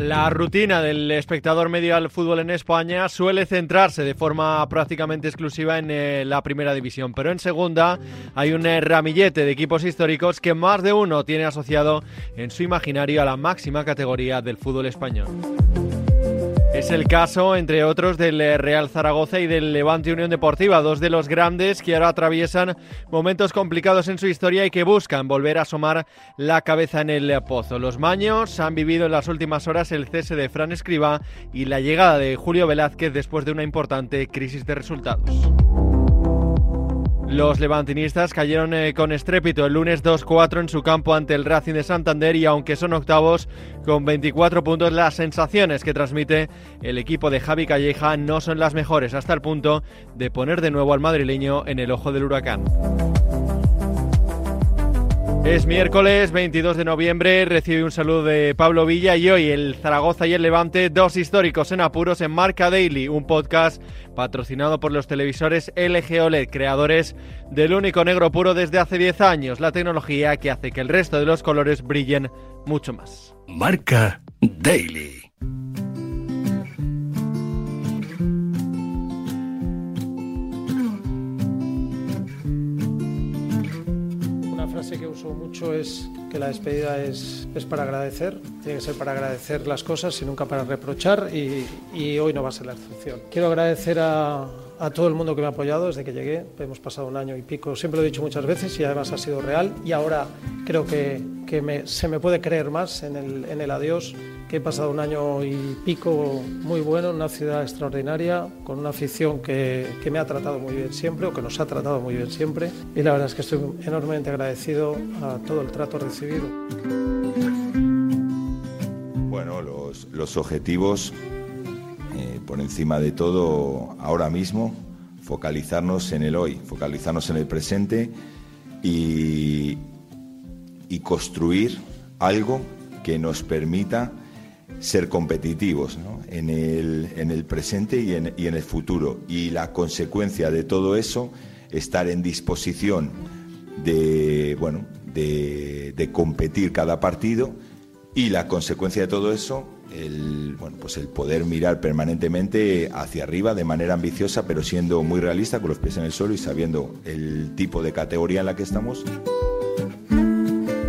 La rutina del espectador medio al fútbol en España suele centrarse de forma prácticamente exclusiva en eh, la primera división, pero en segunda hay un eh, ramillete de equipos históricos que más de uno tiene asociado en su imaginario a la máxima categoría del fútbol español. Es el caso, entre otros, del eh, Real Zaragoza y del Levante Unión Deportiva, dos de los grandes que ahora atraviesan momentos complicados en su historia y que buscan volver a asomar la cabeza en el pozo. Los maños han vivido en las últimas horas el cese de Fran Escriba y la llegada de Julio Velázquez después de una importante crisis de resultados. Los levantinistas cayeron eh, con estrépito el lunes 2-4 en su campo ante el Racing de Santander y aunque son octavos con 24 puntos, las sensaciones que transmite el equipo de Javi Calleja no son las mejores hasta el punto de poner de nuevo al madrileño en el ojo del huracán. Es miércoles 22 de noviembre, recibe un saludo de Pablo Villa y hoy el Zaragoza y el Levante, dos históricos en apuros en Marca Daily, un podcast patrocinado por los televisores LG OLED, creadores del único negro puro desde hace 10 años, la tecnología que hace que el resto de los colores brillen mucho más. Marca Daily. Que uso mucho es que la despedida es, es, para agradecer, tiene que ser para agradecer las cosas y nunca para reprochar y, y hoy no va a ser la excepción. Quiero agradecer a, a, todo el mundo que me ha apoyado desde que llegué, hemos pasado un año y pico, siempre lo he dicho muchas veces y además ha sido real. Y ahora creo que, que me, se me puede creer más en el, en el adiós que he pasado un año y pico muy bueno en una ciudad extraordinaria, con una afición que, que, me ha tratado muy bien siempre, o que nos ha tratado muy bien siempre, y la verdad es que estoy enormemente agradecido a todo el trato recibido. Bueno, los, los objetivos, por encima de todo, ahora mismo, focalizarnos en el hoy, focalizarnos en el presente y, y construir algo que nos permita ser competitivos en, el, en, el, presente y en, y en, el futuro. Y la consecuencia de todo eso, estar en disposición de, bueno, de, de competir cada partido y la consecuencia de todo eso, el, bueno, pues el poder mirar permanentemente hacia arriba de manera ambiciosa, pero siendo muy realista, con los pies en el suelo y sabiendo el tipo de categoría en la que estamos.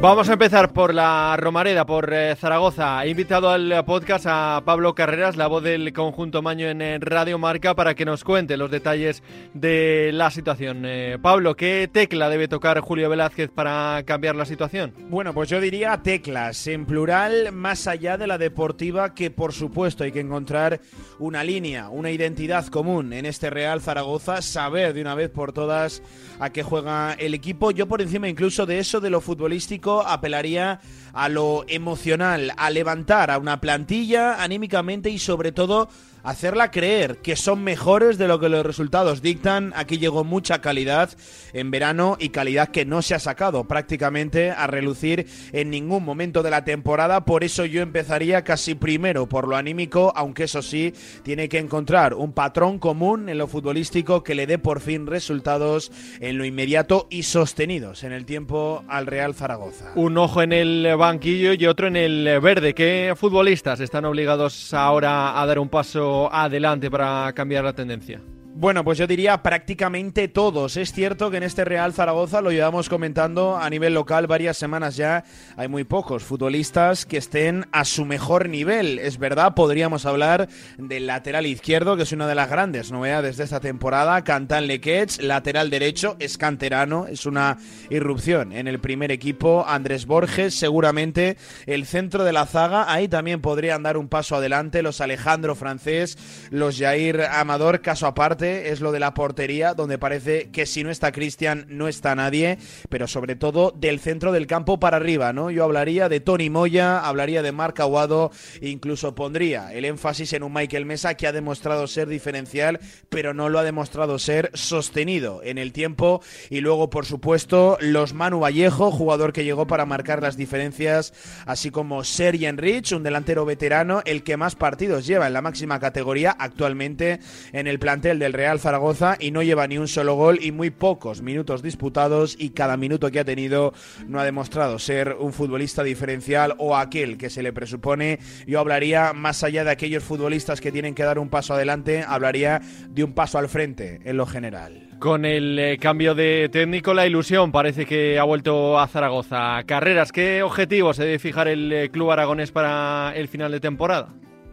Vamos a empezar por la Romareda, por eh, Zaragoza. He invitado al podcast a Pablo Carreras, la voz del conjunto Maño en Radio Marca, para que nos cuente los detalles de la situación. Eh, Pablo, ¿qué tecla debe tocar Julio Velázquez para cambiar la situación? Bueno, pues yo diría teclas, en plural, más allá de la deportiva, que por supuesto hay que encontrar una línea, una identidad común en este Real Zaragoza, saber de una vez por todas a qué juega el equipo. Yo por encima incluso de eso, de lo futbolístico, apelaría a lo emocional, a levantar a una plantilla anímicamente y sobre todo hacerla creer que son mejores de lo que los resultados dictan. Aquí llegó mucha calidad en verano y calidad que no se ha sacado prácticamente a relucir en ningún momento de la temporada. Por eso yo empezaría casi primero por lo anímico, aunque eso sí, tiene que encontrar un patrón común en lo futbolístico que le dé por fin resultados en lo inmediato y sostenidos en el tiempo al Real Zaragoza. Un ojo en el banquillo y otro en el verde. ¿Qué futbolistas están obligados ahora a dar un paso adelante para cambiar la tendencia? Bueno, pues yo diría prácticamente todos. Es cierto que en este Real Zaragoza lo llevamos comentando a nivel local varias semanas ya. Hay muy pocos futbolistas que estén a su mejor nivel. Es verdad, podríamos hablar del lateral izquierdo, que es una de las grandes novedades de esta temporada. Cantan Lequech, lateral derecho, es canterano, es una irrupción en el primer equipo. Andrés Borges, seguramente el centro de la zaga. Ahí también podrían dar un paso adelante los Alejandro Francés, los Jair Amador, caso aparte es lo de la portería, donde parece que si no está Cristian no está nadie, pero sobre todo del centro del campo para arriba, ¿no? Yo hablaría de Tony Moya, hablaría de Marc Aguado, incluso pondría el énfasis en un Michael Mesa que ha demostrado ser diferencial, pero no lo ha demostrado ser sostenido en el tiempo. Y luego, por supuesto, los Manu Vallejo, jugador que llegó para marcar las diferencias, así como Sergi Enrich, un delantero veterano, el que más partidos lleva en la máxima categoría actualmente en el plantel del Real Zaragoza y no lleva ni un solo gol y muy pocos minutos disputados y cada minuto que ha tenido no ha demostrado ser un futbolista diferencial o aquel que se le presupone. Yo hablaría más allá de aquellos futbolistas que tienen que dar un paso adelante, hablaría de un paso al frente en lo general. Con el eh, cambio de técnico, la ilusión parece que ha vuelto a Zaragoza. Carreras, ¿qué objetivos se debe fijar el eh, club aragonés para el final de temporada?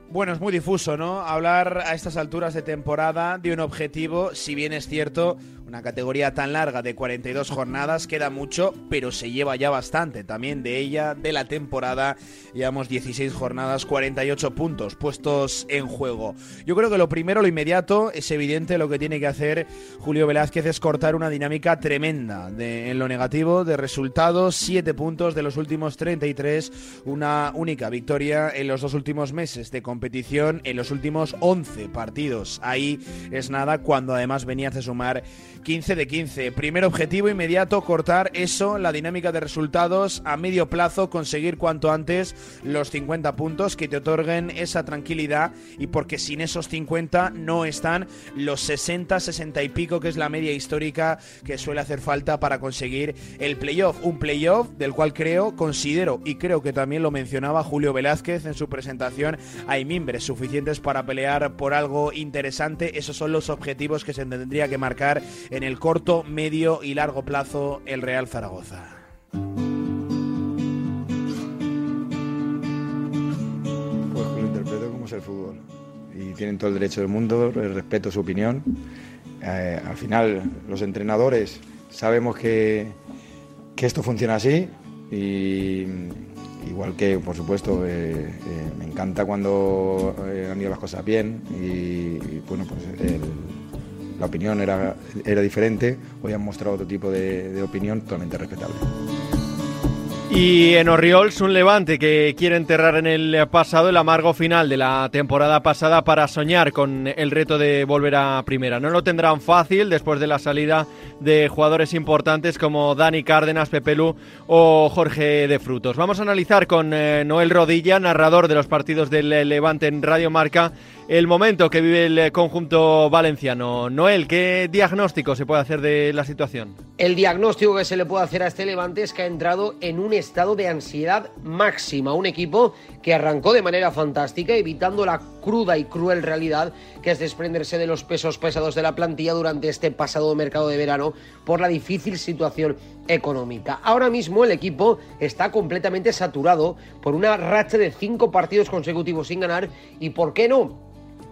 Bueno, es muy difuso, ¿no? Hablar a estas alturas de temporada de un objetivo, si bien es cierto, una categoría tan larga de 42 jornadas queda mucho, pero se lleva ya bastante también de ella, de la temporada. Llevamos 16 jornadas, 48 puntos puestos en juego. Yo creo que lo primero, lo inmediato, es evidente lo que tiene que hacer Julio Velázquez es cortar una dinámica tremenda en lo negativo de resultados, 7 puntos de los últimos 33, una única victoria en los dos últimos meses de competición, en los últimos 11 partidos. Ahí es nada cuando además venías de sumar 15 de 15. Primer objetivo inmediato, cortar eso, la dinámica de resultados a medio plazo, conseguir cuanto antes los 50 puntos que te otorguen esa tranquilidad y porque sin esos 50 no están los 60, 60 y pico que es la media histórica que suele hacer falta para conseguir el playoff. Un playoff del cual creo, considero y creo que también lo mencionaba Julio Velázquez en su presentación, hay mimbres suficientes para pelear por algo interesante. Esos son los objetivos que se tendría que marcar en el corto, medio y largo plazo el Real Zaragoza. Pues lo interpreto como es el fútbol. Y tienen todo el derecho del mundo, respeto su opinión. Eh, al final, los entrenadores sabemos que, que esto funciona así y igual que, por supuesto, eh, eh, me encanta cuando han ido las cosas bien y bueno, pues el, la opinión era, era diferente, hoy han mostrado otro tipo de, opinión totalmente respetable. Y en Oriols, un levante que quiere enterrar en el pasado el amargo final de la temporada pasada para soñar con el reto de volver a primera. No lo tendrán fácil después de la salida de jugadores importantes como Dani Cárdenas, Pepelu o Jorge de Frutos. Vamos a analizar con eh, Noel Rodilla, narrador de los partidos del Levante en Radio Marca, el momento que vive el conjunto valenciano. Noel, ¿qué diagnóstico se puede hacer de la situación? El diagnóstico que se le puede hacer a este Levante es que ha entrado en un estado de ansiedad máxima. Un equipo que arrancó de manera fantástica, evitando la cruda y cruel realidad que es desprenderse de los pesos pesados de la plantilla durante este pasado mercado de verano por la difícil situación económica. Ahora mismo el equipo está completamente saturado por una racha de cinco partidos consecutivos sin ganar y, ¿por qué no?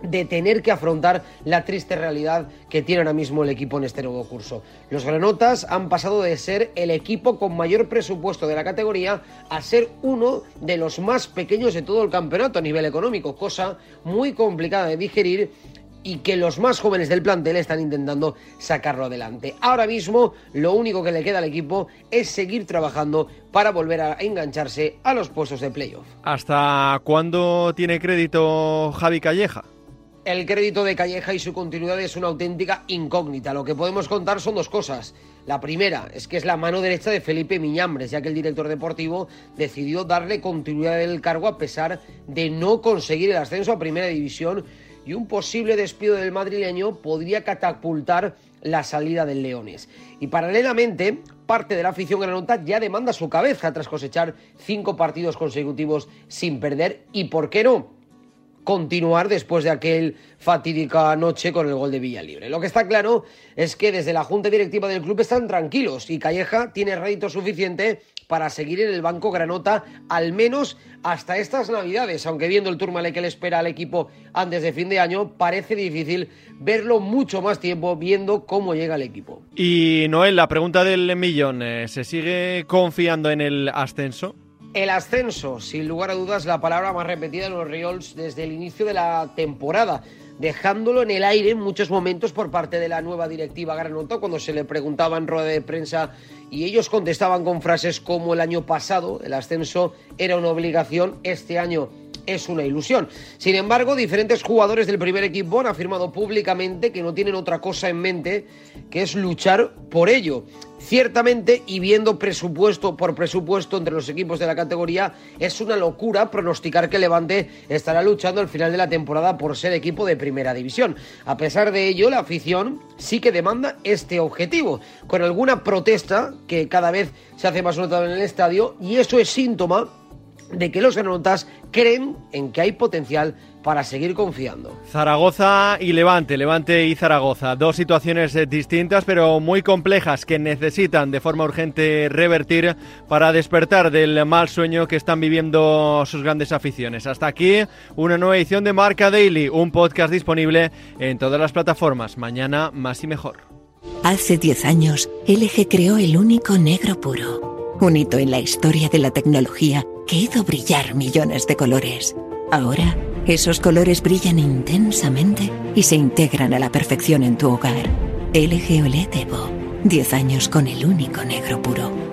De tener que afrontar la triste realidad que tiene ahora mismo el equipo en este nuevo curso. Los granotas han pasado de ser el equipo con mayor presupuesto de la categoría a ser uno de los más pequeños de todo el campeonato a nivel económico, cosa muy complicada de digerir y que los más jóvenes del plantel están intentando sacarlo adelante. Ahora mismo lo único que le queda al equipo es seguir trabajando para volver a engancharse a los puestos de playoff. ¿Hasta cuándo tiene crédito Javi Calleja? El crédito de Calleja y su continuidad es una auténtica incógnita. Lo que podemos contar son dos cosas. La primera es que es la mano derecha de Felipe Miñambres, ya que el director deportivo decidió darle continuidad del cargo a pesar de no conseguir el ascenso a Primera División y un posible despido del madrileño podría catapultar la salida del Leones. Y paralelamente, parte de la afición granota ya demanda su cabeza tras cosechar cinco partidos consecutivos sin perder y, ¿por qué no?, continuar después de aquel fatídica noche con el gol de Villalibre. Lo que está claro es que desde la junta directiva del club están tranquilos y Calleja tiene rédito suficiente para seguir en el banco Granota al menos hasta estas navidades, aunque viendo el turmale que le espera al equipo antes de fin de año, parece difícil verlo mucho más tiempo viendo cómo llega el equipo. Y Noel, la pregunta del millón, ¿eh? ¿se sigue confiando en el ascenso? El ascenso, sin lugar a dudas, la palabra más repetida en los Riols desde el inicio de la temporada, dejándolo en el aire en muchos momentos por parte de la nueva directiva Granota cuando se le preguntaba en rueda de prensa y ellos contestaban con frases como el año pasado, el ascenso era una obligación, este año es una ilusión. Sin embargo, diferentes jugadores del primer equipo han afirmado públicamente que no tienen otra cosa en mente que es luchar por ello. Ciertamente, y viendo presupuesto por presupuesto entre los equipos de la categoría, es una locura pronosticar que Levante estará luchando al final de la temporada por ser equipo de primera división. A pesar de ello, la afición sí que demanda este objetivo, con alguna protesta que cada vez se hace más notable en el estadio, y eso es síntoma de que los granotas creen en que hay potencial para seguir confiando. Zaragoza y Levante, Levante y Zaragoza, dos situaciones eh, distintas pero muy complejas que necesitan de forma urgente revertir para despertar del mal sueño que están viviendo sus grandes aficiones. Hasta aquí una nueva edición de Marca Daily, un podcast disponible en todas las plataformas. Mañana más y mejor. Hace 10 años, LG creó el único negro puro, un hito en la historia de la tecnología que hizo brillar millones de colores. Ahora, esos colores brillan intensamente y se integran a la perfección en tu hogar. LG OLED Evo. 10 años con el único negro puro.